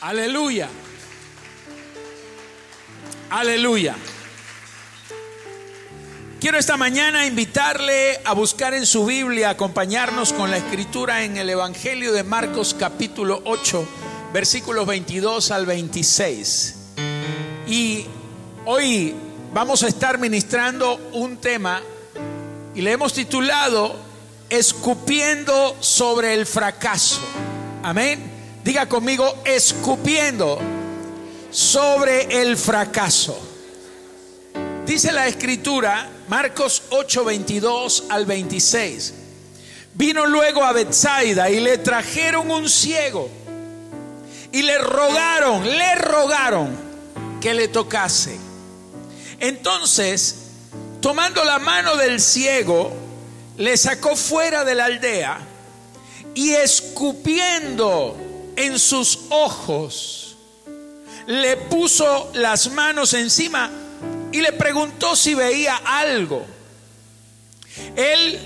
Aleluya. Aleluya. Quiero esta mañana invitarle a buscar en su Biblia, acompañarnos con la escritura en el Evangelio de Marcos capítulo 8, versículos 22 al 26. Y hoy vamos a estar ministrando un tema y le hemos titulado Escupiendo sobre el fracaso. Amén. Diga conmigo, escupiendo sobre el fracaso. Dice la escritura, Marcos 8, 22 al 26. Vino luego a Bethsaida y le trajeron un ciego y le rogaron, le rogaron que le tocase. Entonces, tomando la mano del ciego, le sacó fuera de la aldea y escupiendo en sus ojos, le puso las manos encima y le preguntó si veía algo. Él,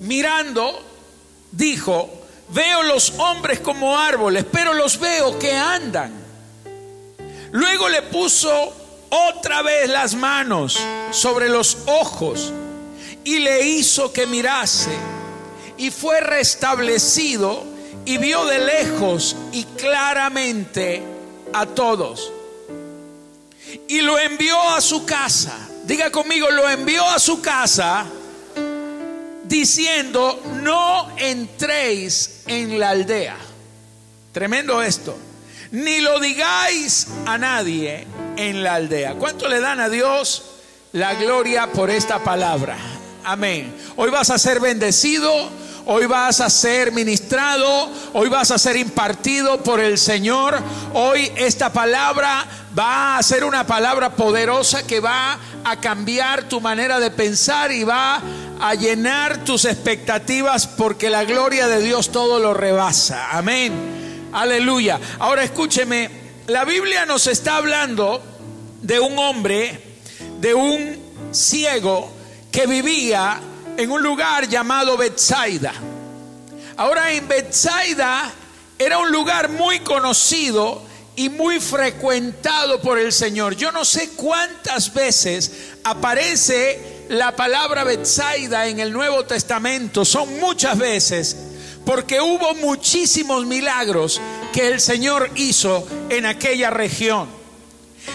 mirando, dijo, veo los hombres como árboles, pero los veo que andan. Luego le puso otra vez las manos sobre los ojos y le hizo que mirase y fue restablecido y vio de lejos y claramente a todos. Y lo envió a su casa. Diga conmigo, lo envió a su casa diciendo, no entréis en la aldea. Tremendo esto. Ni lo digáis a nadie en la aldea. ¿Cuánto le dan a Dios la gloria por esta palabra? Amén. Hoy vas a ser bendecido, hoy vas a ser ministrado, hoy vas a ser impartido por el Señor. Hoy esta palabra va a ser una palabra poderosa que va a cambiar tu manera de pensar y va a llenar tus expectativas porque la gloria de Dios todo lo rebasa. Amén. Aleluya. Ahora escúcheme, la Biblia nos está hablando de un hombre, de un ciego que vivía en un lugar llamado Bethsaida. Ahora en Bethsaida era un lugar muy conocido y muy frecuentado por el Señor. Yo no sé cuántas veces aparece la palabra Bethsaida en el Nuevo Testamento, son muchas veces, porque hubo muchísimos milagros que el Señor hizo en aquella región.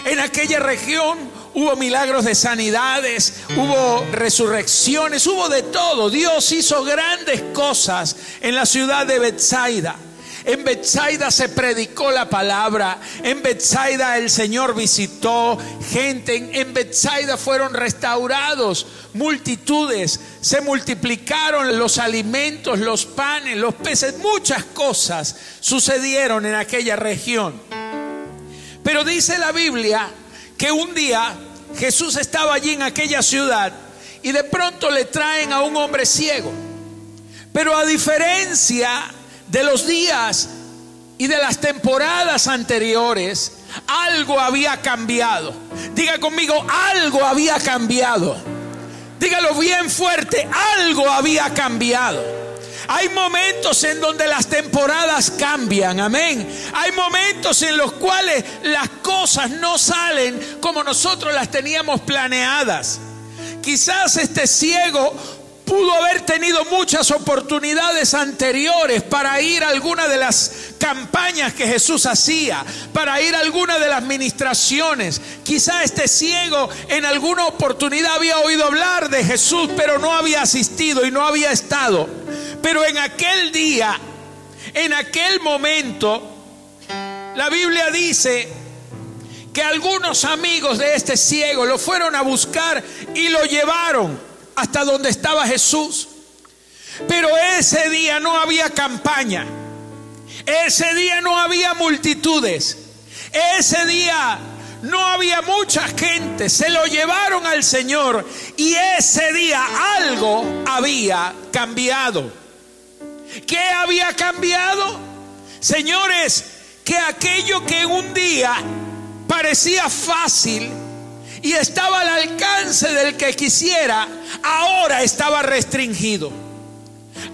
En aquella región hubo milagros de sanidades, hubo resurrecciones, hubo de todo. Dios hizo grandes cosas en la ciudad de Bethsaida. En Bethsaida se predicó la palabra. En Bethsaida el Señor visitó gente. En Bethsaida fueron restaurados multitudes. Se multiplicaron los alimentos, los panes, los peces. Muchas cosas sucedieron en aquella región. Pero dice la Biblia que un día Jesús estaba allí en aquella ciudad y de pronto le traen a un hombre ciego. Pero a diferencia de los días y de las temporadas anteriores, algo había cambiado. Diga conmigo, algo había cambiado. Dígalo bien fuerte, algo había cambiado. Hay momentos en donde las temporadas cambian, amén. Hay momentos en los cuales las cosas no salen como nosotros las teníamos planeadas. Quizás este ciego pudo haber tenido muchas oportunidades anteriores para ir a alguna de las campañas que Jesús hacía, para ir a alguna de las ministraciones. Quizá este ciego en alguna oportunidad había oído hablar de Jesús, pero no había asistido y no había estado. Pero en aquel día, en aquel momento, la Biblia dice que algunos amigos de este ciego lo fueron a buscar y lo llevaron hasta donde estaba Jesús. Pero ese día no había campaña. Ese día no había multitudes. Ese día no había mucha gente. Se lo llevaron al Señor y ese día algo había cambiado. ¿Qué había cambiado? Señores, que aquello que un día parecía fácil, y estaba al alcance del que quisiera, ahora estaba restringido.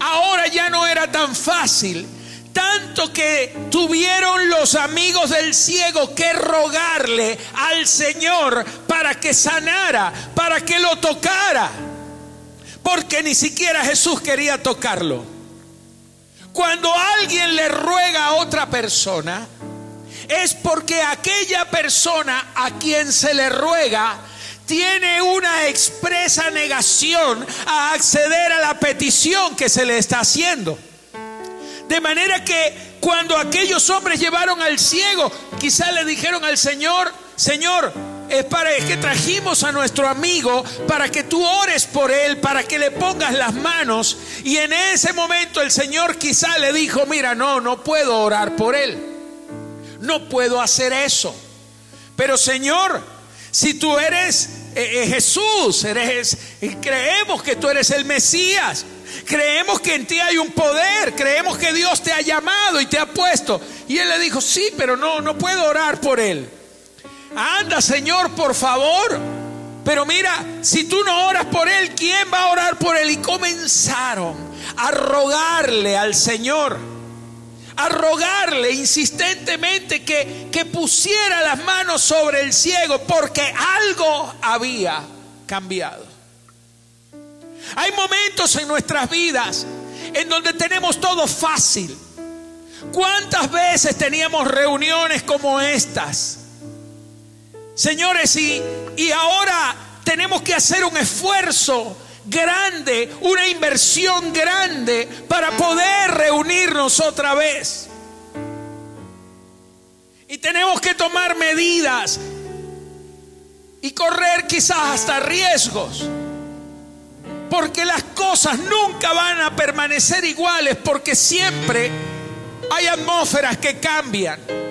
Ahora ya no era tan fácil. tanto que tuvieron los amigos del ciego que rogarle al Señor para que sanara, para que lo tocara, porque ni siquiera Jesús quería tocarlo. Cuando alguien le ruega a otra persona, es porque aquella persona a quien se le ruega tiene una expresa negación a acceder a la petición que se le está haciendo. De manera que cuando aquellos hombres llevaron al ciego, quizá le dijeron al Señor, Señor, es para que trajimos a nuestro amigo para que tú ores por él, para que le pongas las manos. Y en ese momento el Señor quizá le dijo, mira, no, no puedo orar por él. No puedo hacer eso. Pero Señor, si tú eres eh, eh, Jesús, eres, creemos que tú eres el Mesías. Creemos que en ti hay un poder, creemos que Dios te ha llamado y te ha puesto. Y él le dijo, sí, pero no, no puedo orar por él. Anda, Señor, por favor. Pero mira, si tú no oras por él, ¿quién va a orar por él? Y comenzaron a rogarle al Señor, a rogarle insistentemente que, que pusiera las manos sobre el ciego, porque algo había cambiado. Hay momentos en nuestras vidas en donde tenemos todo fácil. ¿Cuántas veces teníamos reuniones como estas? Señores, y, y ahora tenemos que hacer un esfuerzo grande, una inversión grande para poder reunirnos otra vez. Y tenemos que tomar medidas y correr quizás hasta riesgos. Porque las cosas nunca van a permanecer iguales porque siempre hay atmósferas que cambian.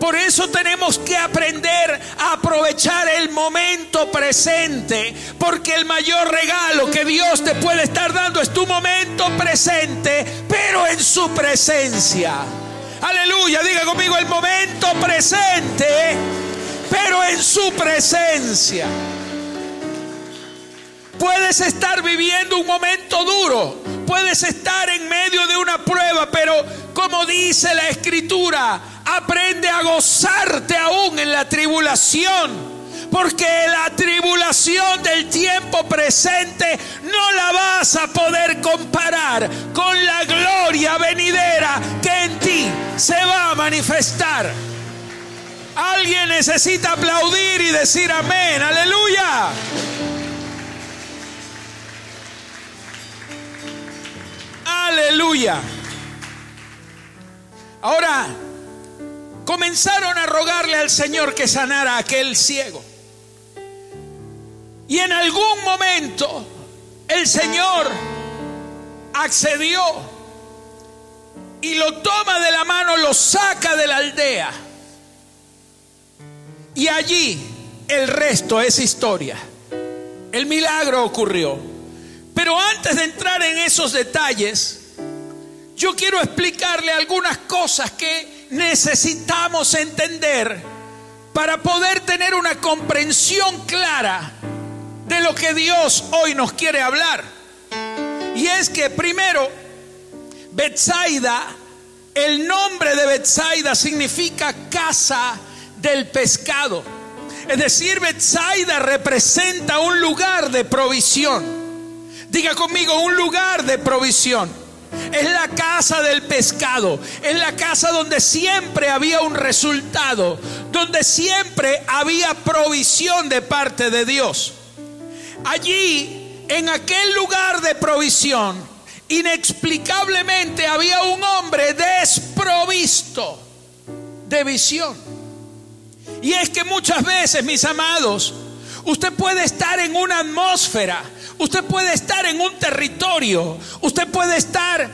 Por eso tenemos que aprender a aprovechar el momento presente, porque el mayor regalo que Dios te puede estar dando es tu momento presente, pero en su presencia. Aleluya, diga conmigo el momento presente, pero en su presencia. Puedes estar viviendo un momento duro, puedes estar en medio de una prueba, pero como dice la escritura, aprende a gozarte aún en la tribulación. Porque la tribulación del tiempo presente no la vas a poder comparar con la gloria venidera que en ti se va a manifestar. Alguien necesita aplaudir y decir amén, aleluya. Aleluya. Ahora, comenzaron a rogarle al Señor que sanara a aquel ciego. Y en algún momento el Señor accedió y lo toma de la mano, lo saca de la aldea. Y allí el resto es historia. El milagro ocurrió. Pero antes de entrar en esos detalles, yo quiero explicarle algunas cosas que necesitamos entender para poder tener una comprensión clara de lo que Dios hoy nos quiere hablar. Y es que primero, Betsaida, el nombre de Betsaida significa casa del pescado. Es decir, Betsaida representa un lugar de provisión. Diga conmigo, un lugar de provisión. Es la casa del pescado. Es la casa donde siempre había un resultado. Donde siempre había provisión de parte de Dios. Allí, en aquel lugar de provisión, inexplicablemente había un hombre desprovisto de visión. Y es que muchas veces, mis amados, usted puede estar en una atmósfera Usted puede estar en un territorio, usted puede estar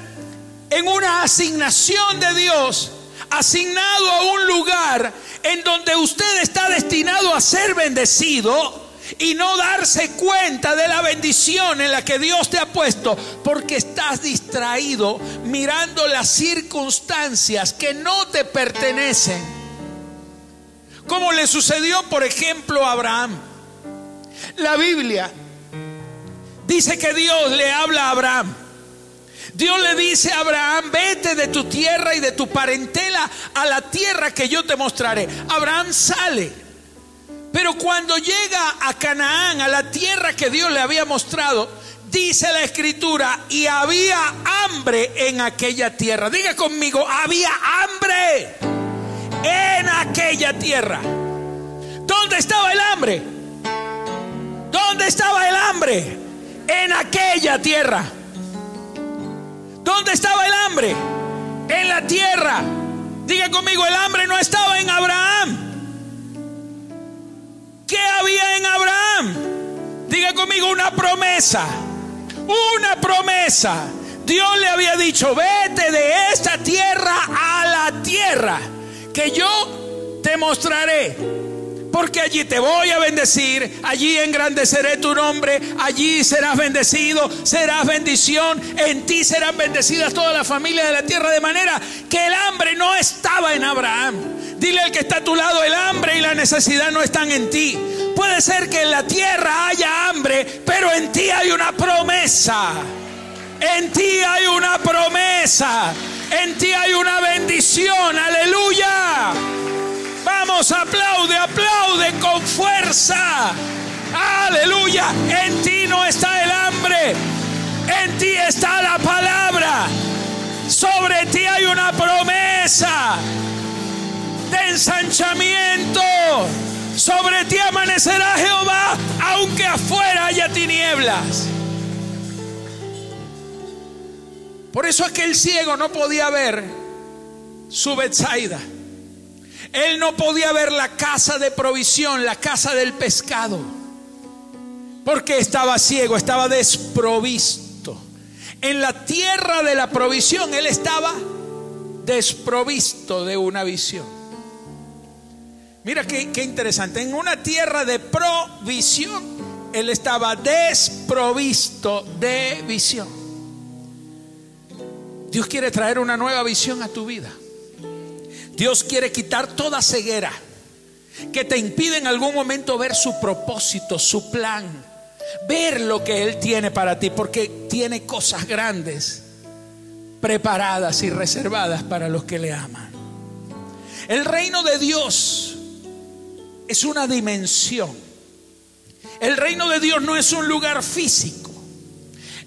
en una asignación de Dios, asignado a un lugar en donde usted está destinado a ser bendecido y no darse cuenta de la bendición en la que Dios te ha puesto porque estás distraído mirando las circunstancias que no te pertenecen. Como le sucedió, por ejemplo, a Abraham. La Biblia Dice que Dios le habla a Abraham Dios le dice a Abraham, vete de tu tierra y de tu parentela a la tierra que yo te mostraré. Abraham sale. Pero cuando llega a Canaán, a la tierra que Dios le había mostrado, dice la escritura, y había hambre en aquella tierra. Diga conmigo, había hambre en aquella tierra. ¿Dónde estaba el hambre? ¿Dónde estaba el hambre? En aquella tierra. ¿Dónde estaba el hambre? En la tierra. Diga conmigo, el hambre no estaba en Abraham. ¿Qué había en Abraham? Diga conmigo una promesa. Una promesa. Dios le había dicho, vete de esta tierra a la tierra que yo te mostraré porque allí te voy a bendecir, allí engrandeceré tu nombre, allí serás bendecido, serás bendición, en ti serán bendecidas todas las familias de la tierra, de manera que el hambre no estaba en Abraham. Dile al que está a tu lado, el hambre y la necesidad no están en ti. Puede ser que en la tierra haya hambre, pero en ti hay una promesa. En ti hay una promesa. En ti hay una bendición. Aleluya. Aplaude, aplaude con fuerza. Aleluya. En ti no está el hambre. En ti está la palabra. Sobre ti hay una promesa de ensanchamiento. Sobre ti amanecerá Jehová, aunque afuera haya tinieblas. Por eso aquel ciego no podía ver su Betsaida. Él no podía ver la casa de provisión, la casa del pescado, porque estaba ciego, estaba desprovisto. En la tierra de la provisión él estaba desprovisto de una visión. Mira qué, qué interesante, en una tierra de provisión él estaba desprovisto de visión. Dios quiere traer una nueva visión a tu vida. Dios quiere quitar toda ceguera que te impide en algún momento ver su propósito, su plan, ver lo que Él tiene para ti, porque tiene cosas grandes preparadas y reservadas para los que le aman. El reino de Dios es una dimensión. El reino de Dios no es un lugar físico.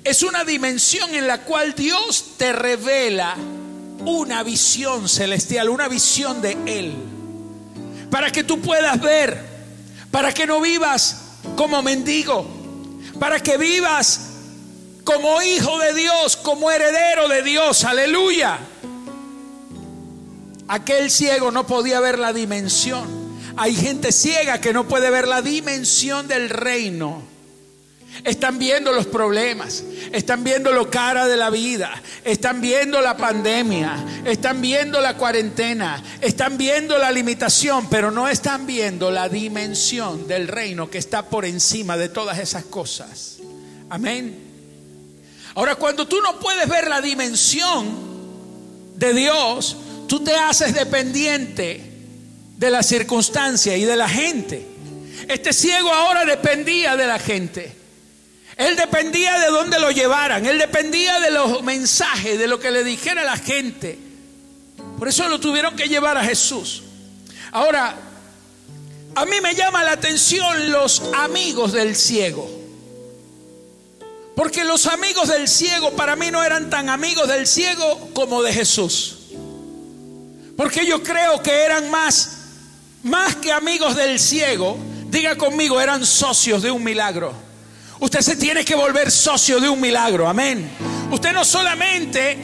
Es una dimensión en la cual Dios te revela una visión celestial, una visión de Él. Para que tú puedas ver, para que no vivas como mendigo, para que vivas como hijo de Dios, como heredero de Dios, aleluya. Aquel ciego no podía ver la dimensión. Hay gente ciega que no puede ver la dimensión del reino están viendo los problemas, están viendo lo cara de la vida, están viendo la pandemia, están viendo la cuarentena, están viendo la limitación, pero no están viendo la dimensión del reino que está por encima de todas esas cosas. Amén. Ahora, cuando tú no puedes ver la dimensión de Dios, tú te haces dependiente de la circunstancia y de la gente. Este ciego ahora dependía de la gente. Él dependía de dónde lo llevaran, él dependía de los mensajes, de lo que le dijera la gente. Por eso lo tuvieron que llevar a Jesús. Ahora, a mí me llama la atención los amigos del ciego. Porque los amigos del ciego para mí no eran tan amigos del ciego como de Jesús. Porque yo creo que eran más, más que amigos del ciego, diga conmigo, eran socios de un milagro. Usted se tiene que volver socio de un milagro, amén. Usted no solamente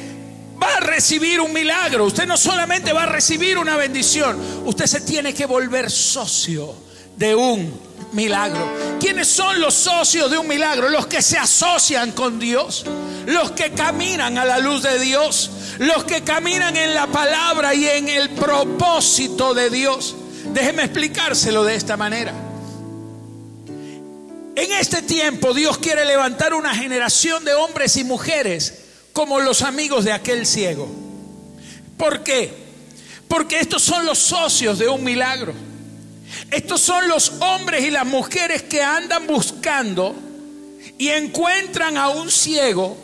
va a recibir un milagro, usted no solamente va a recibir una bendición, usted se tiene que volver socio de un milagro. ¿Quiénes son los socios de un milagro? Los que se asocian con Dios, los que caminan a la luz de Dios, los que caminan en la palabra y en el propósito de Dios. Déjeme explicárselo de esta manera. En este tiempo Dios quiere levantar una generación de hombres y mujeres como los amigos de aquel ciego. ¿Por qué? Porque estos son los socios de un milagro. Estos son los hombres y las mujeres que andan buscando y encuentran a un ciego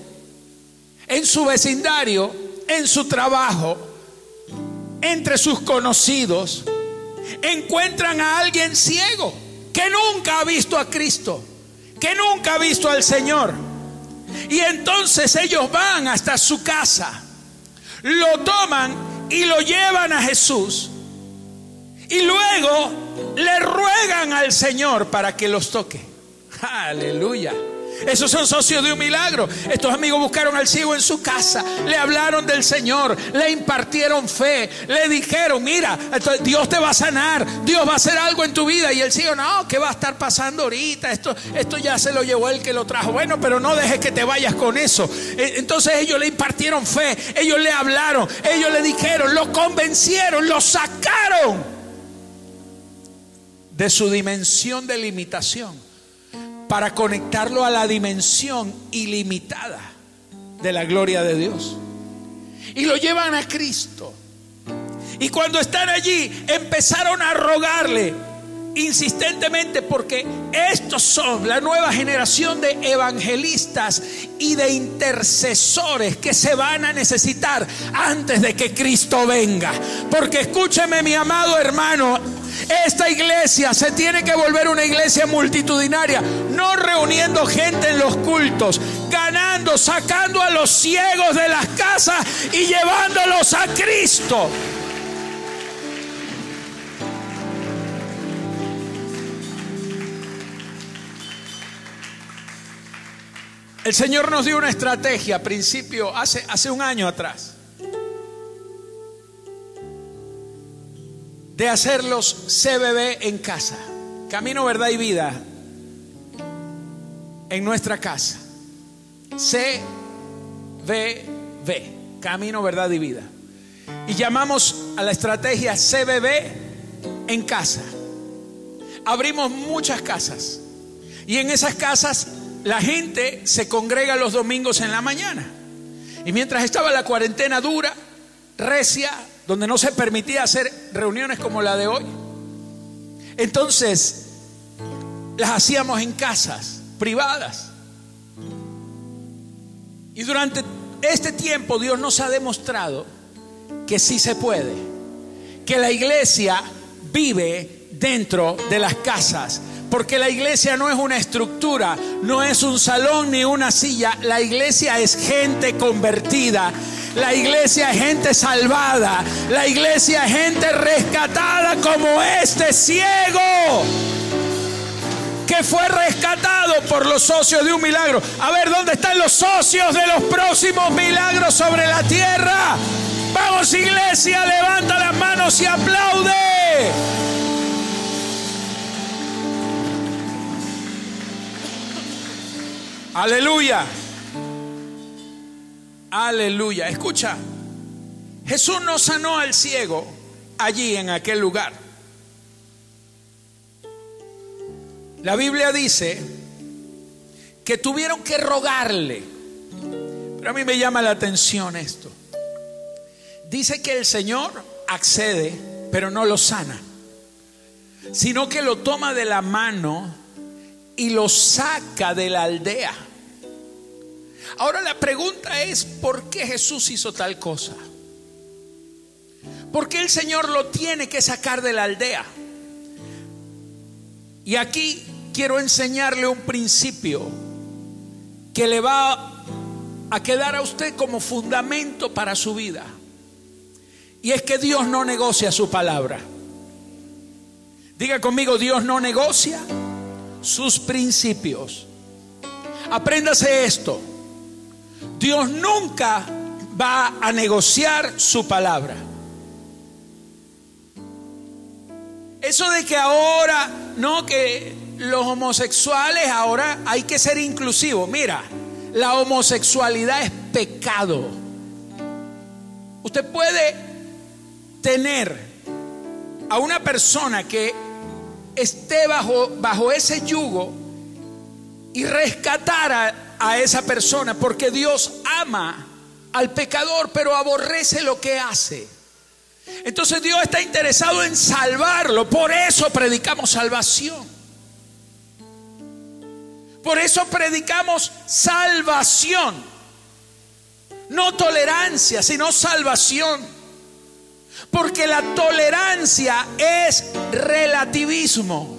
en su vecindario, en su trabajo, entre sus conocidos, encuentran a alguien ciego que nunca ha visto a Cristo, que nunca ha visto al Señor. Y entonces ellos van hasta su casa, lo toman y lo llevan a Jesús. Y luego le ruegan al Señor para que los toque. Aleluya. Esos son socios de un milagro. Estos amigos buscaron al ciego en su casa, le hablaron del Señor, le impartieron fe, le dijeron, mira, Dios te va a sanar, Dios va a hacer algo en tu vida. Y el ciego, no, ¿qué va a estar pasando ahorita? Esto, esto ya se lo llevó el que lo trajo. Bueno, pero no dejes que te vayas con eso. E, entonces ellos le impartieron fe, ellos le hablaron, ellos le dijeron, lo convencieron, lo sacaron de su dimensión de limitación para conectarlo a la dimensión ilimitada de la gloria de Dios. Y lo llevan a Cristo. Y cuando están allí, empezaron a rogarle insistentemente porque estos son la nueva generación de evangelistas y de intercesores que se van a necesitar antes de que Cristo venga. Porque escúcheme mi amado hermano, esta iglesia se tiene que volver una iglesia multitudinaria, no reuniendo gente en los cultos, ganando, sacando a los ciegos de las casas y llevándolos a Cristo. El Señor nos dio una estrategia a principio, hace, hace un año atrás, de hacerlos CBB en casa, camino, verdad y vida, en nuestra casa. CBB, camino, verdad y vida. Y llamamos a la estrategia CBB en casa. Abrimos muchas casas. Y en esas casas la gente se congrega los domingos en la mañana. Y mientras estaba la cuarentena dura, recia, donde no se permitía hacer reuniones como la de hoy, entonces las hacíamos en casas privadas. Y durante este tiempo Dios nos ha demostrado que sí se puede, que la iglesia vive dentro de las casas porque la iglesia no es una estructura, no es un salón ni una silla. La iglesia es gente convertida. La iglesia es gente salvada. La iglesia es gente rescatada como este ciego que fue rescatado por los socios de un milagro. A ver, ¿dónde están los socios de los próximos milagros sobre la tierra? Vamos iglesia, levanta las manos y aplaude. Aleluya. Aleluya. Escucha. Jesús no sanó al ciego allí en aquel lugar. La Biblia dice que tuvieron que rogarle. Pero a mí me llama la atención esto. Dice que el Señor accede, pero no lo sana, sino que lo toma de la mano y lo saca de la aldea. Ahora la pregunta es, ¿por qué Jesús hizo tal cosa? ¿Por qué el Señor lo tiene que sacar de la aldea? Y aquí quiero enseñarle un principio que le va a quedar a usted como fundamento para su vida. Y es que Dios no negocia su palabra. Diga conmigo, Dios no negocia sus principios. Apréndase esto. Dios nunca va a negociar su palabra. Eso de que ahora, no, que los homosexuales ahora hay que ser inclusivos. Mira, la homosexualidad es pecado. Usted puede tener a una persona que esté bajo, bajo ese yugo y rescatar a, a esa persona, porque Dios ama al pecador, pero aborrece lo que hace. Entonces Dios está interesado en salvarlo, por eso predicamos salvación. Por eso predicamos salvación. No tolerancia, sino salvación. Porque la tolerancia es relativismo.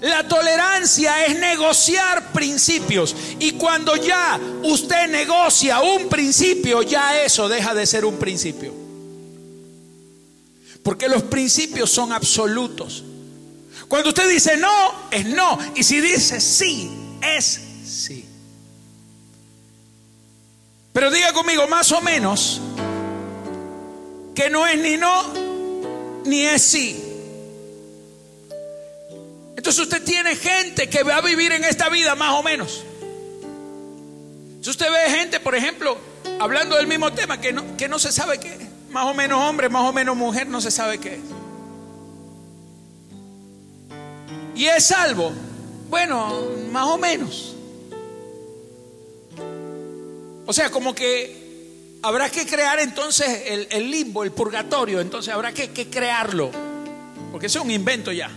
La tolerancia es negociar principios. Y cuando ya usted negocia un principio, ya eso deja de ser un principio. Porque los principios son absolutos. Cuando usted dice no, es no. Y si dice sí, es sí. Pero diga conmigo, más o menos, que no es ni no, ni es sí. Entonces usted tiene gente que va a vivir en esta vida más o menos. Si usted ve gente, por ejemplo, hablando del mismo tema, que no, que no se sabe qué es, más o menos hombre, más o menos mujer, no se sabe qué es. Y es salvo, bueno, más o menos. O sea, como que habrá que crear entonces el, limbo, el purgatorio, entonces habrá que, que crearlo, porque es un invento ya.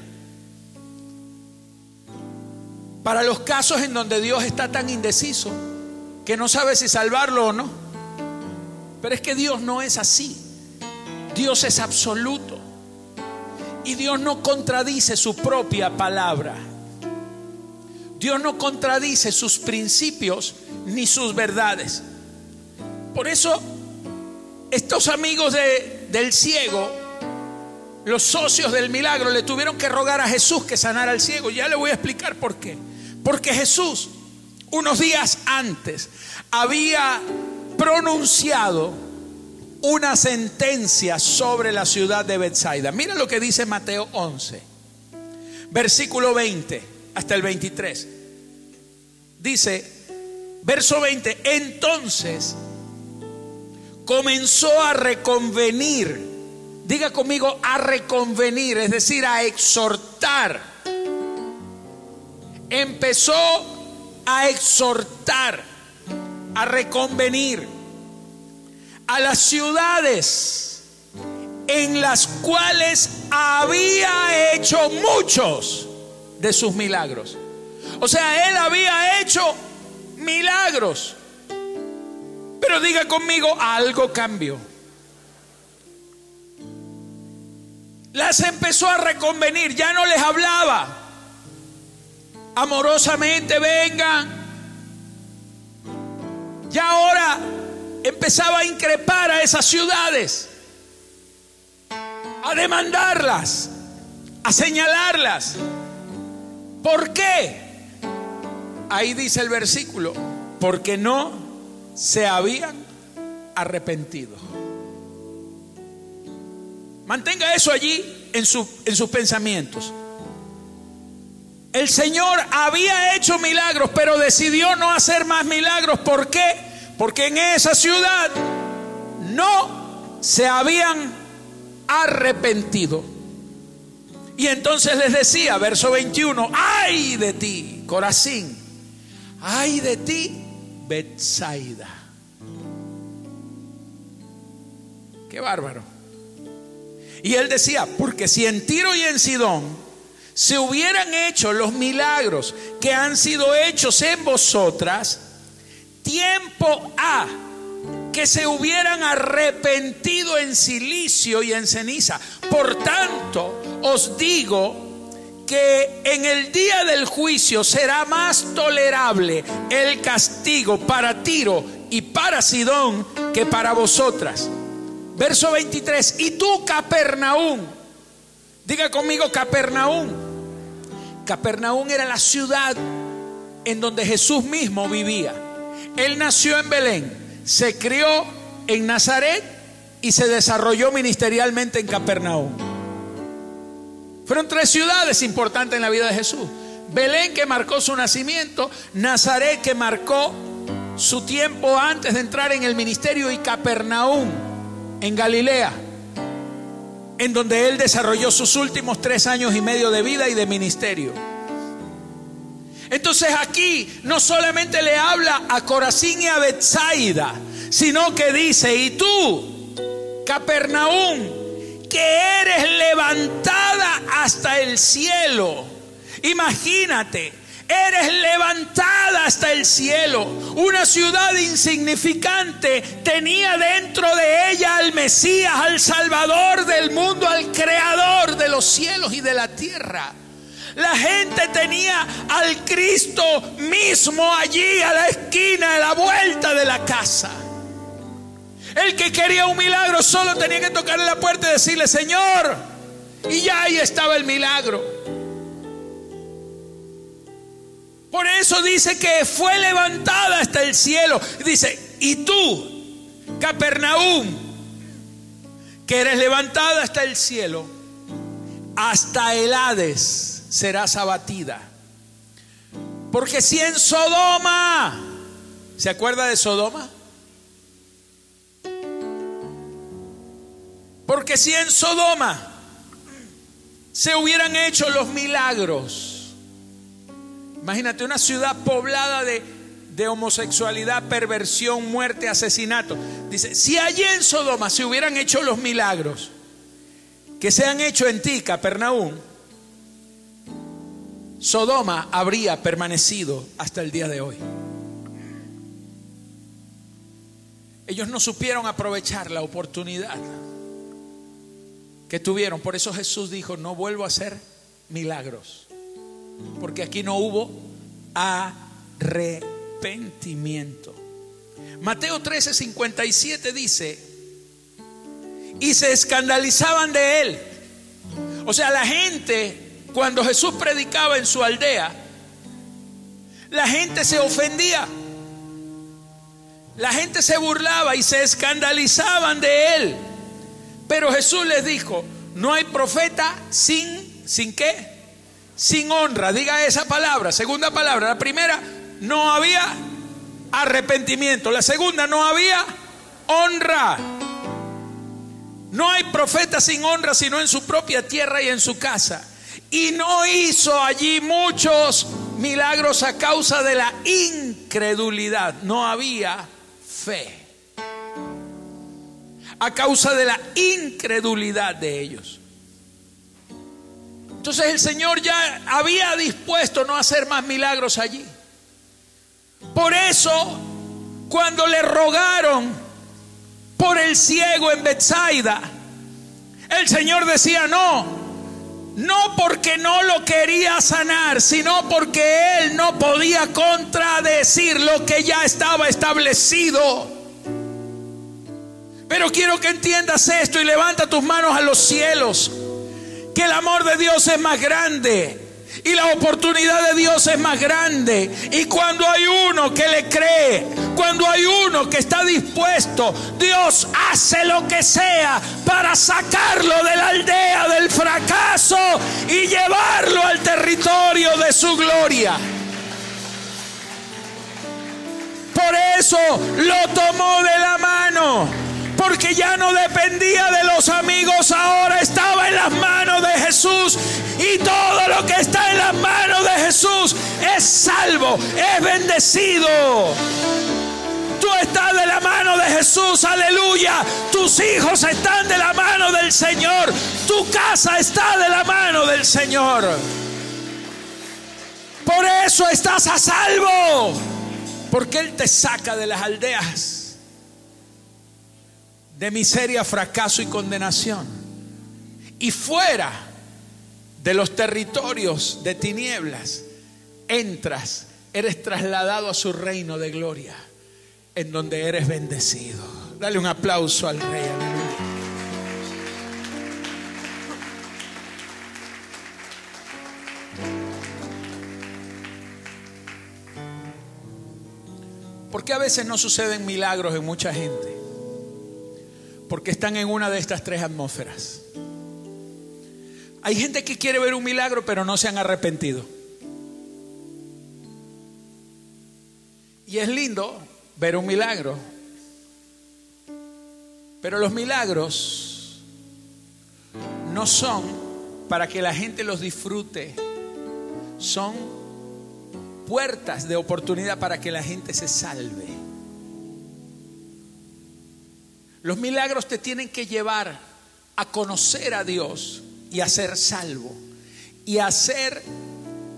Para los casos en donde Dios está tan indeciso que no sabe si salvarlo o no. Pero es que Dios no es así. Dios es absoluto. Y Dios no contradice su propia palabra. Dios no contradice sus principios ni sus verdades. Por eso, estos amigos del ciego, los socios del milagro, le tuvieron que rogar a Jesús que sanara al ciego. Ya le voy a explicar por qué. Porque Jesús, unos días antes, había pronunciado una sentencia sobre la ciudad de Bethsaida. Mira lo que dice Mateo 11, versículo 20 hasta el 23. Dice, verso 20, entonces comenzó a reconvenir, diga conmigo, a reconvenir, es decir, a exhortar empezó a exhortar, a reconvenir a las ciudades en las cuales había hecho muchos de sus milagros. O sea, él había hecho milagros. Pero diga conmigo, algo cambió. Las empezó a reconvenir, ya no les hablaba amorosamente vengan. Ya ahora empezaba a increpar a esas ciudades, a demandarlas, a señalarlas. ¿Por qué? Ahí dice el versículo, porque no se habían arrepentido. Mantenga eso allí en, en sus pensamientos. El Señor había hecho milagros, pero decidió no hacer más milagros. ¿Por qué? Porque en esa ciudad no se habían arrepentido. Y entonces les decía, verso 21, ay de ti, Corazín, ay de ti, Betsaida. Qué bárbaro. Y él decía, porque si en Tiro y en Sidón se hubieran hecho los milagros que han sido hechos en vosotras, tiempo ha que se hubieran arrepentido en silicio y en ceniza. Por tanto, os digo que en el día del juicio será más tolerable el castigo para Tiro y para Sidón que para vosotras. Verso 23, y tú Capernaum, diga conmigo Capernaum, Capernaum era la ciudad en donde Jesús mismo vivía. Él nació en Belén, se crió en Nazaret y se desarrolló ministerialmente en Capernaum. Fueron tres ciudades importantes en la vida de Jesús. Belén que marcó su nacimiento, Nazaret que marcó su tiempo antes de entrar en el ministerio y Capernaum en Galilea en donde él desarrolló sus últimos tres años y medio de vida y de ministerio. Entonces aquí no solamente le habla a Corazín y a Bethsaida, sino que dice, y tú, Capernaum, que eres levantada hasta el cielo. Imagínate, eres levantada hasta el cielo. Una ciudad insignificante tenía dentro de ella al Mesías, al Salvador del mundo, al Creador de los cielos y de la tierra. La gente tenía al Cristo mismo allí a la esquina, a la vuelta de la casa. El que quería un milagro solo tenía que tocarle la puerta y decirle, Señor, y ya ahí estaba el milagro. Por eso dice que fue levantada hasta el cielo. Dice, y tú, Capernaum, que eres levantada hasta el cielo, hasta el Hades serás abatida. Porque si en Sodoma, ¿se acuerda de Sodoma? Porque si en Sodoma se hubieran hecho los milagros, Imagínate una ciudad poblada de, homosexualidad, perversión, muerte, asesinato. Dice, si allí en Sodoma se hubieran hecho los milagros que se han hecho en ti, Capernaum, Sodoma habría permanecido hasta el día de hoy. Ellos no supieron aprovechar la oportunidad que tuvieron. Por eso Jesús dijo, no vuelvo a hacer milagros porque aquí no hubo arrepentimiento. Mateo 13, 57 dice, y se escandalizaban de él. O sea, la gente, cuando Jesús predicaba en su aldea, la gente se ofendía. La gente se burlaba y se escandalizaban de él. Pero Jesús les dijo, no hay profeta sin, ¿sin qué? Sin honra. Diga esa palabra. Segunda palabra. La primera, no había arrepentimiento. La segunda, no había honra. No hay profeta sin honra sino en su propia tierra y en su casa. Y no hizo allí muchos milagros a causa de la incredulidad. No había fe. A causa de la incredulidad de ellos. Entonces el Señor ya había dispuesto no hacer más milagros allí. Por eso, cuando le rogaron por el ciego en Bethsaida, el Señor decía no, no porque no lo quería sanar, sino porque él no podía contradecir lo que ya estaba establecido. Pero quiero que entiendas esto y levanta tus manos a los cielos que el amor de Dios es más grande. Y la oportunidad de Dios es más grande. Y cuando hay uno que le cree, cuando hay uno que está dispuesto, Dios hace lo que sea para sacarlo de la aldea del fracaso y llevarlo al territorio de su gloria. Por eso lo tomó de la mano porque ya no dependía de los amigos, ahora estaba en las manos de Jesús. Y todo lo que está en las manos de Jesús es salvo, es bendecido. Tú estás de la mano de Jesús, aleluya. Tus hijos están de la mano del Señor. Tu casa está de la mano del Señor. Por eso estás a salvo. Porque Él te saca de las aldeas de miseria, fracaso y condenación. Y fuera de los territorios de tinieblas, entras, eres trasladado a su reino de gloria, en donde eres bendecido. Dale un aplauso al Rey, aleluya. ¿Por qué a veces no suceden milagros en mucha gente? Porque están en una de estas tres atmósferas. Hay gente que quiere ver un milagro pero no se han arrepentido. Y es lindo ver un milagro. Pero los milagros no son para que la gente los disfrute. Son puertas de oportunidad para que la gente se salve. Los milagros te tienen que llevar a conocer a Dios y a ser salvo y a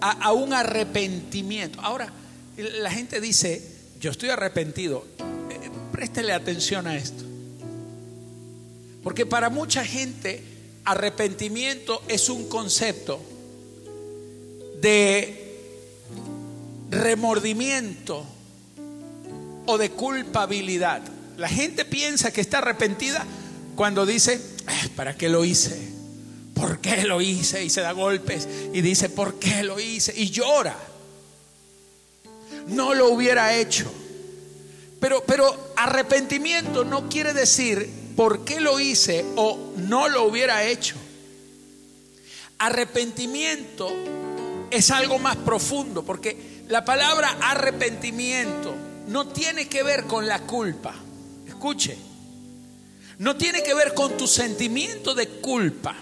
a, un arrepentimiento. Ahora, la gente dice, yo estoy arrepentido. Eh, préstele atención a esto. Porque para mucha gente arrepentimiento es un concepto de remordimiento o de culpabilidad. La gente piensa que está arrepentida cuando dice, ¿para qué lo hice? ¿Por qué lo hice? Y se da golpes y dice, ¿por qué lo hice? Y llora. No lo hubiera hecho. Pero, pero arrepentimiento no quiere decir por qué lo hice o no lo hubiera hecho. Arrepentimiento es algo más profundo porque la palabra arrepentimiento no tiene que ver con la culpa. Escuche, no tiene que ver con tu sentimiento de culpa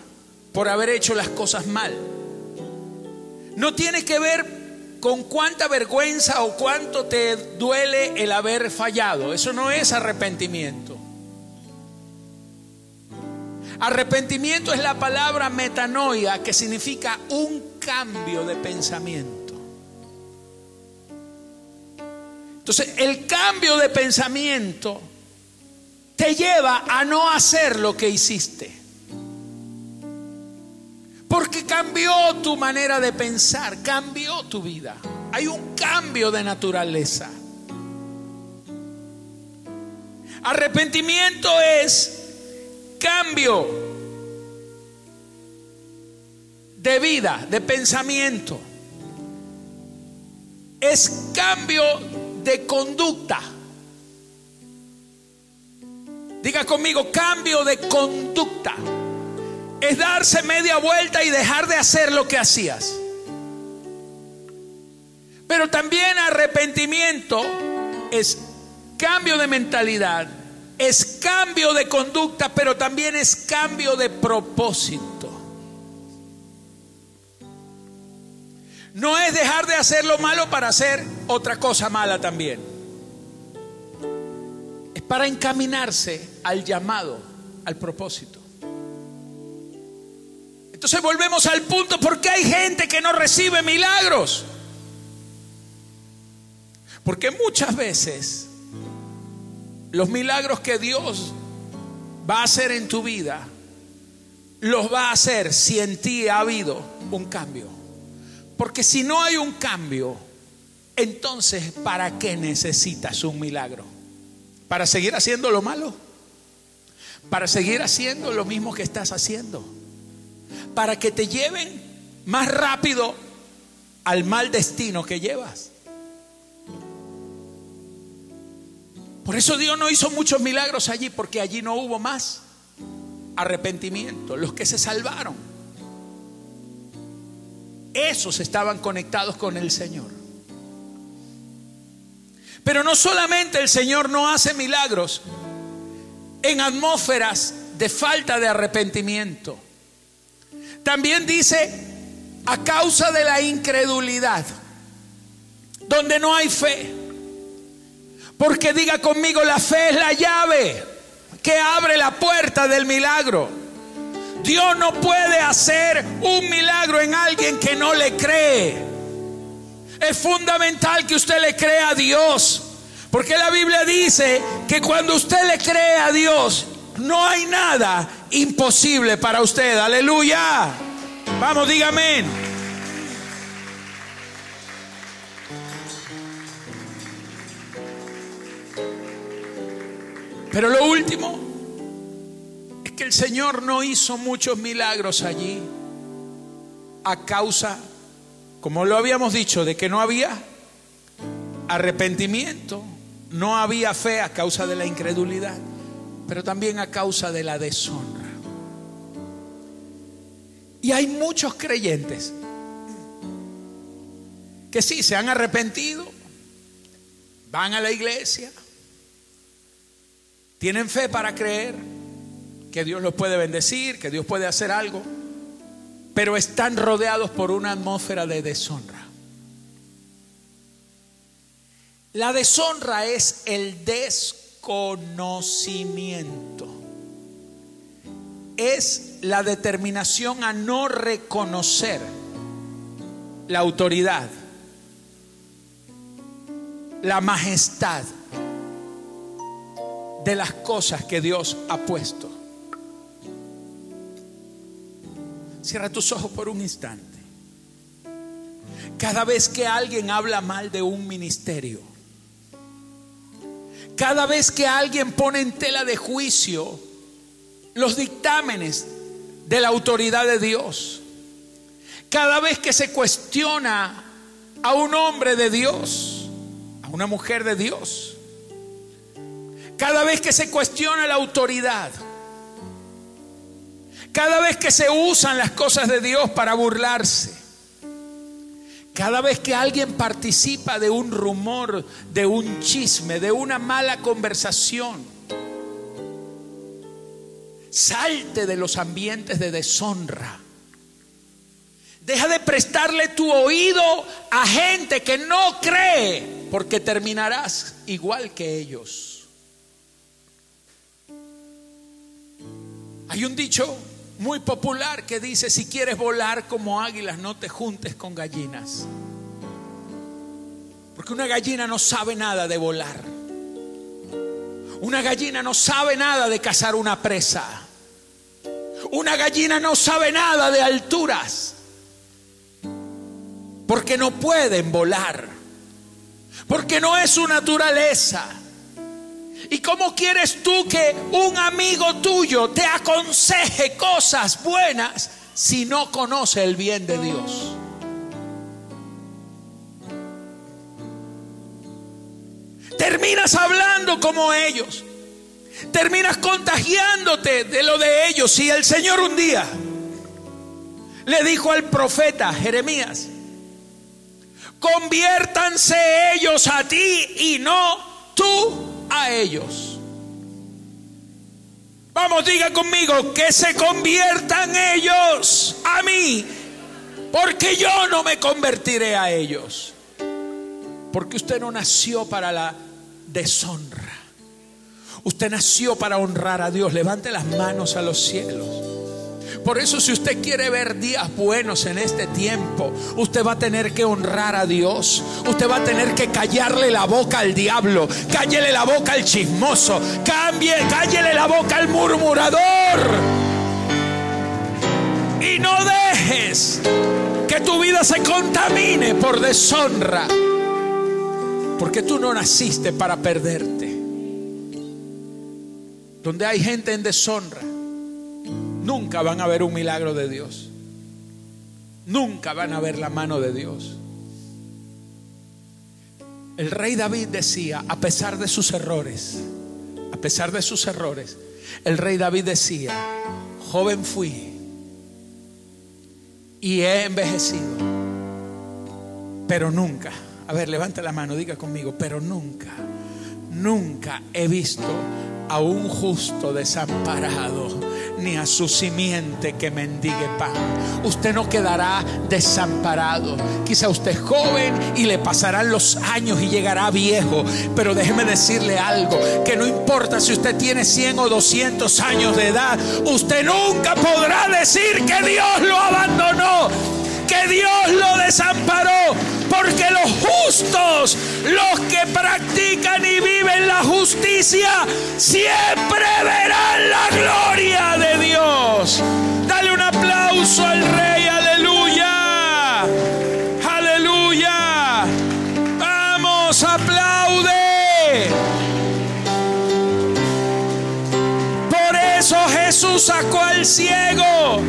por haber hecho las cosas mal. No tiene que ver con cuánta vergüenza o cuánto te duele el haber fallado. Eso no es arrepentimiento. Arrepentimiento es la palabra metanoia que significa un cambio de pensamiento. Entonces, el cambio de pensamiento te lleva a no hacer lo que hiciste. Porque cambió tu manera de pensar, cambió tu vida. Hay un cambio de naturaleza. Arrepentimiento es cambio de vida, de pensamiento. Es cambio de conducta. Diga conmigo, cambio de conducta. Es darse media vuelta y dejar de hacer lo que hacías. Pero también arrepentimiento es cambio de mentalidad, es cambio de conducta, pero también es cambio de propósito. No es dejar de hacer lo malo para hacer otra cosa mala también. Para encaminarse al llamado, al propósito. Entonces volvemos al punto, ¿por qué hay gente que no recibe milagros? Porque muchas veces los milagros que Dios va a hacer en tu vida, los va a hacer si en ti ha habido un cambio. Porque si no hay un cambio, entonces ¿para qué necesitas un milagro? ¿Para seguir haciendo lo malo? ¿Para seguir haciendo lo mismo que estás haciendo? ¿Para que te lleven más rápido al mal destino que llevas? Por eso Dios no hizo muchos milagros allí, porque allí no hubo más arrepentimiento. Los que se salvaron, esos estaban conectados con el Señor. Pero no solamente el Señor no hace milagros en atmósferas de falta de arrepentimiento. También dice, a causa de la incredulidad, donde no hay fe. Porque diga conmigo, la fe es la llave que abre la puerta del milagro. Dios no puede hacer un milagro en alguien que no le cree. Es fundamental que usted le crea a Dios. Porque la Biblia dice que cuando usted le cree a Dios, no hay nada imposible para usted. Aleluya. Vamos, dígame. Pero lo último es que el Señor no hizo muchos milagros allí a causa, como lo habíamos dicho, de que no había arrepentimiento, no había fe a causa de la incredulidad, pero también a causa de la deshonra. Y hay muchos creyentes que sí, se han arrepentido, van a la iglesia, tienen fe para creer que Dios los puede bendecir, que Dios puede hacer algo, pero están rodeados por una atmósfera de deshonra. La deshonra es el desconocimiento. Es la determinación a no reconocer la autoridad, la majestad de las cosas que Dios ha puesto. Cierra tus ojos por un instante. Cada vez que alguien habla mal de un ministerio, cada vez que alguien pone en tela de juicio los dictámenes de la autoridad de Dios, cada vez que se cuestiona a un hombre de Dios, a una mujer de Dios, cada vez que se cuestiona la autoridad, cada vez que se usan las cosas de Dios para burlarse, cada vez que alguien participa de un rumor, de un chisme, de una mala conversación, salte de los ambientes de deshonra. Deja de prestarle tu oído a gente que no cree, porque terminarás igual que ellos. Hay un dicho muy popular que dice, si quieres volar como águilas, no te juntes con gallinas. Porque una gallina no sabe nada de volar. Una gallina no sabe nada de cazar una presa. Una gallina no sabe nada de alturas. Porque no pueden volar. Porque no es su naturaleza. ¿Y cómo quieres tú que un amigo tuyo te aconseje cosas buenas si no conoce el bien de Dios? Terminas hablando como ellos. Terminas contagiándote de lo de ellos. Si el Señor un día le dijo al profeta Jeremías, conviértanse ellos a ti y no tú a ellos. Vamos, diga conmigo, que se conviertan ellos a mí, porque yo no me convertiré a ellos. Porque usted no nació para la deshonra. Usted nació para honrar a Dios. Levante las manos a los cielos. Por eso si usted quiere ver días buenos en este tiempo, usted va a tener que honrar a Dios. Usted va a tener que callarle la boca al diablo, cállele la boca al chismoso, cambie, cállele la boca al murmurador. Y no dejes que tu vida se contamine por deshonra. Porque tú no naciste para perderte. Donde hay gente en deshonra, nunca van a ver un milagro de Dios. Nunca van a ver la mano de Dios. El rey David decía, a pesar de sus errores, a pesar de sus errores, el rey David decía, joven fui y he envejecido, pero nunca, a ver, levanta la mano, diga conmigo, pero nunca, nunca he visto a un justo desamparado ni a su simiente que mendigue pan. Usted no quedará desamparado. Quizá usted es joven y le pasarán los años y llegará viejo. Pero déjeme decirle algo, que no importa si usted tiene 100 o 200 años de edad, usted nunca podrá decir que Dios lo abandonó, que Dios lo desamparó porque los justos, los que practican y viven la justicia, siempre verán la gloria de Dios. Dale un aplauso al Rey, aleluya. Aleluya. Vamos, aplaude. Por eso Jesús sacó al ciego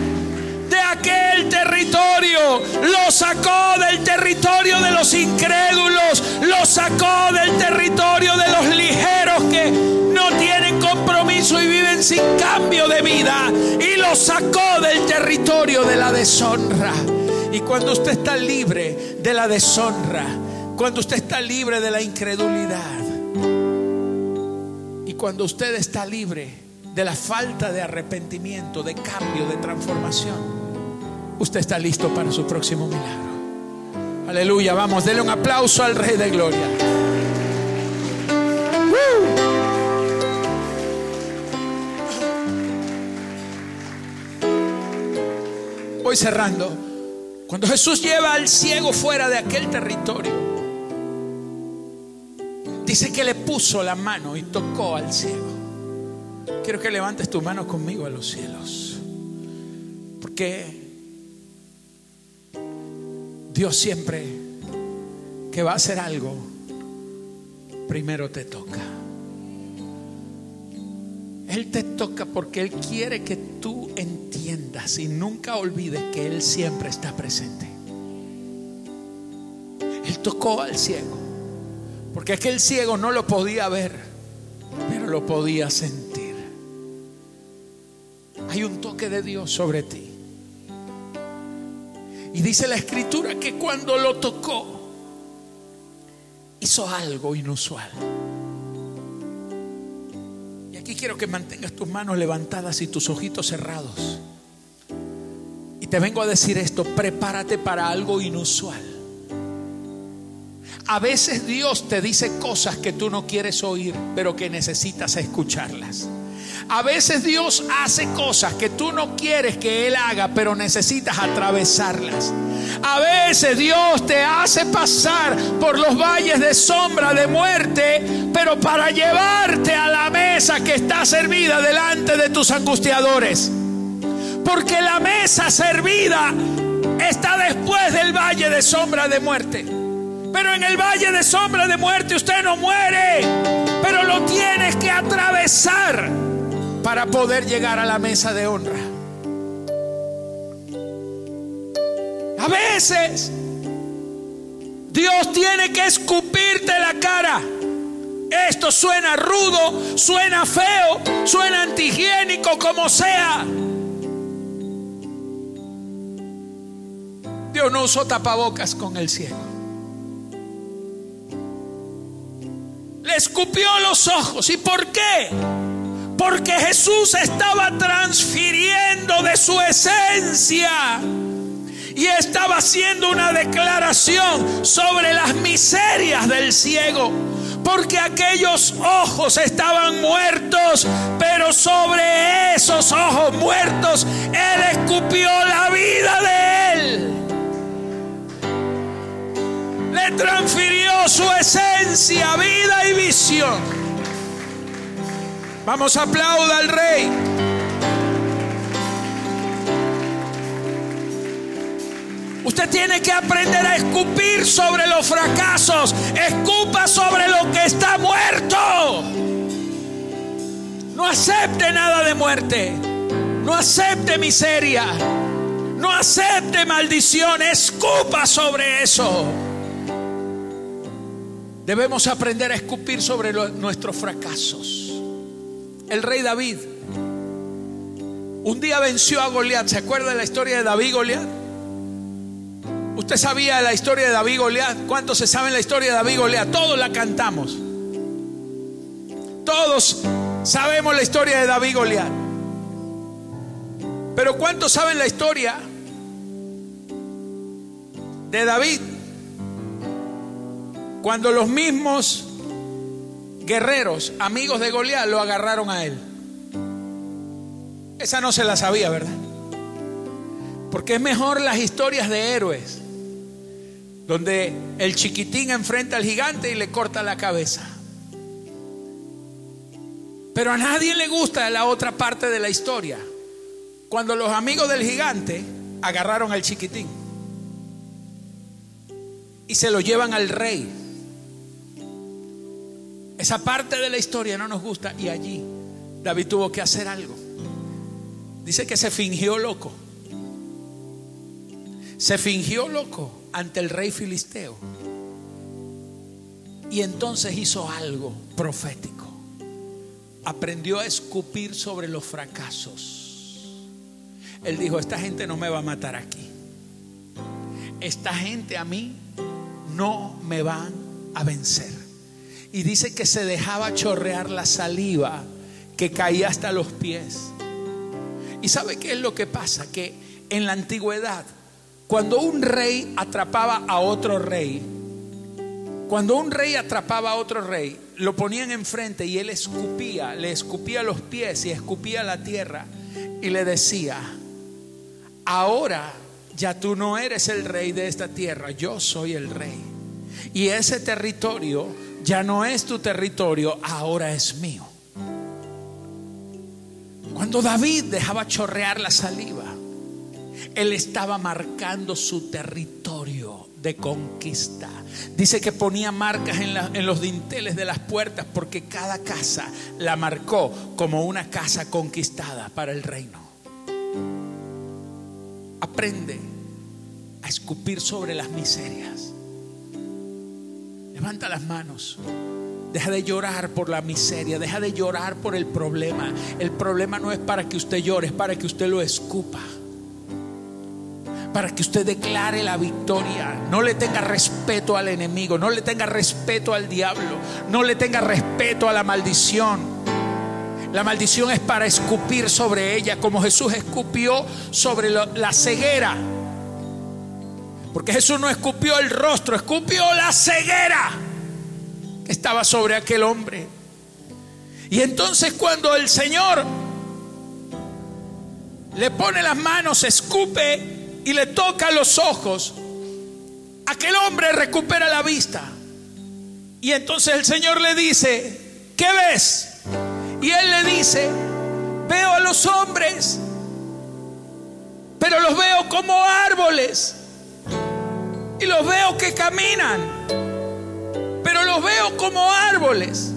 de aquel territorio, lo sacó del territorio de los incrédulos, lo sacó del territorio de los ligeros que no tienen compromiso y viven sin cambio de vida, y lo sacó del territorio de la deshonra. Y cuando usted está libre de la deshonra, cuando usted está libre de la incredulidad, y cuando usted está libre de la falta de arrepentimiento, de cambio, de transformación, usted está listo para su próximo milagro. Aleluya, vamos, denle un aplauso al Rey de Gloria. Voy cerrando. Cuando Jesús lleva al ciego fuera de aquel territorio, dice que le puso la mano y tocó al ciego. Quiero que levantes tu mano conmigo a los cielos. Porque Dios siempre que va a hacer algo, primero te toca. Él te toca porque Él quiere que tú entiendas y nunca olvides que Él siempre está presente. Él tocó al ciego, porque aquel ciego no lo podía ver, pero lo podía sentir. Hay un toque de Dios sobre ti. Y dice la escritura que cuando lo tocó, hizo algo inusual. Y aquí quiero que mantengas tus manos levantadas y tus ojitos cerrados. Y te vengo a decir esto, prepárate para algo inusual. A veces Dios te dice cosas que tú no quieres oír, pero que necesitas escucharlas. A veces Dios hace cosas que tú no quieres que Él haga, pero necesitas atravesarlas. A veces Dios te hace pasar por los valles de sombra de muerte, pero para llevarte a la mesa que está servida delante de tus angustiadores. Porque la mesa servida está después del valle de sombra de muerte. Pero en el valle de sombra de muerte usted no muere, pero lo tienes que atravesar para poder llegar a la mesa de honra. A veces Dios tiene que escupirte la cara. Esto suena rudo, suena feo, suena antihigiénico, como sea. Dios no usó tapabocas con el cielo. Le escupió los ojos. ¿Y por qué? Porque Jesús estaba transfiriendo de su esencia y estaba haciendo una declaración sobre las miserias del ciego. Porque aquellos ojos estaban muertos, pero sobre esos ojos muertos Él escupió la vida de Él. Le transfirió su esencia, vida y visión. Vamos, aplauda al rey. Usted tiene que aprender a escupir sobre los fracasos. Escupa sobre lo que está muerto. No acepte nada de muerte. No acepte miseria. No acepte maldición. Escupa sobre eso. Debemos aprender a escupir sobre nuestros fracasos el rey David. Un día venció a Goliat. ¿Se acuerda de la historia de David Goliat? ¿Usted sabía la historia de David Goliat? ¿Cuántos se saben la historia de David Goliat? Todos la cantamos. Todos sabemos la historia de David Goliat. Pero ¿cuántos saben la historia de David? Cuando los mismos guerreros, amigos de Goliat, lo agarraron a él. Esa no se la sabía, ¿verdad? Porque es mejor las historias de héroes, donde el chiquitín enfrenta al gigante y le corta la cabeza. Pero a nadie le gusta la otra parte de la historia, cuando los amigos del gigante agarraron al chiquitín y se lo llevan al rey. Esa parte de la historia no nos gusta y allí David tuvo que hacer algo. Dice que se fingió loco. Se fingió loco ante el rey filisteo. Y entonces hizo algo profético. Aprendió a escupir sobre los fracasos. Él dijo, esta gente no me va a matar aquí. Esta gente a mí no me van a vencer y dice que se dejaba chorrear la saliva que caía hasta los pies. ¿Y sabe qué es lo que pasa? Que en la antigüedad, cuando un rey atrapaba a otro rey, cuando un rey atrapaba a otro rey, lo ponían enfrente y él escupía, le escupía los pies y escupía la tierra y le decía, ahora ya tú no eres el rey de esta tierra, yo soy el rey. Y ese territorio ya no es tu territorio, ahora es mío. Cuando David dejaba chorrear la saliva, él estaba marcando su territorio de conquista. Dice que ponía marcas en, los dinteles de las puertas porque cada casa la marcó como una casa conquistada para el reino. Aprende a escupir sobre las miserias. Levanta las manos. Deja de llorar por la miseria, deja de llorar por el problema. El problema no es para que usted llore, es para que usted lo escupa. Para que usted declare la victoria. No le tenga respeto al enemigo, no le tenga respeto al diablo, no le tenga respeto a la maldición. La maldición es para escupir sobre ella, como Jesús escupió sobre la ceguera. Porque Jesús no escupió el rostro, escupió la ceguera que estaba sobre aquel hombre. Y entonces cuando el Señor le pone las manos, escupe y le toca los ojos, aquel hombre recupera la vista. Y entonces el Señor le dice, ¿qué ves? Y él le dice, veo a los hombres, pero los veo como árboles. Y los veo que caminan pero los veo como árboles.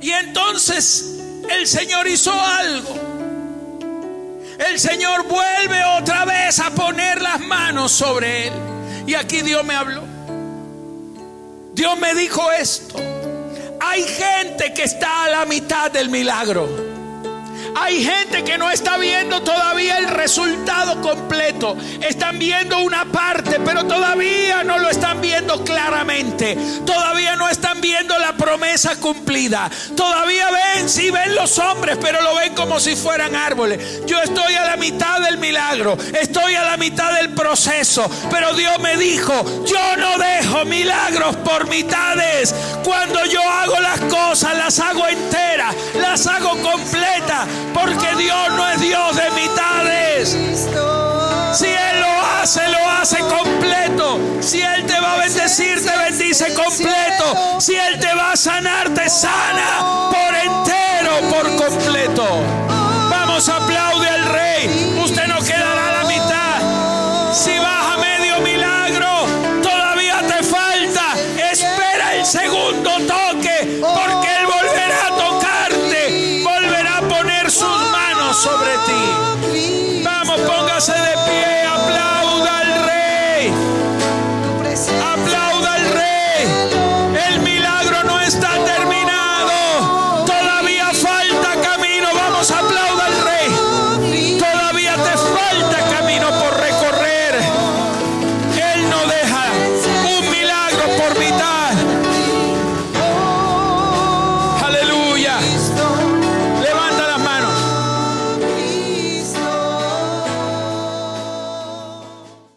Y entonces el Señor hizo algo. El Señor vuelve otra vez a poner las manos sobre él. Y aquí Dios me habló. Dios me dijo esto. Hay gente que está a la mitad del milagro. Hay gente que no está viendo todavía el resultado completo. Están viendo una parte, pero todavía no lo están viendo claramente. Todavía no están viendo la promesa cumplida. Todavía ven, sí ven los hombres, pero lo ven como si fueran árboles. Yo estoy a la mitad del milagro. Estoy a la mitad del proceso. Pero Dios me dijo, yo no dejo milagros por mitades. Cuando yo hago las cosas, las hago enteras, las hago completas porque Dios no es Dios de mitades. Si Él lo hace, lo hace completo. Si Él te va a bendecir, te bendice completo. Si Él te va a sanar, te sana por entero, por completo. Vamos, aplaude al Rey. Usted no quedará a la mitad. Si vas a medio milagro, todavía te falta. Espera el segundo toque,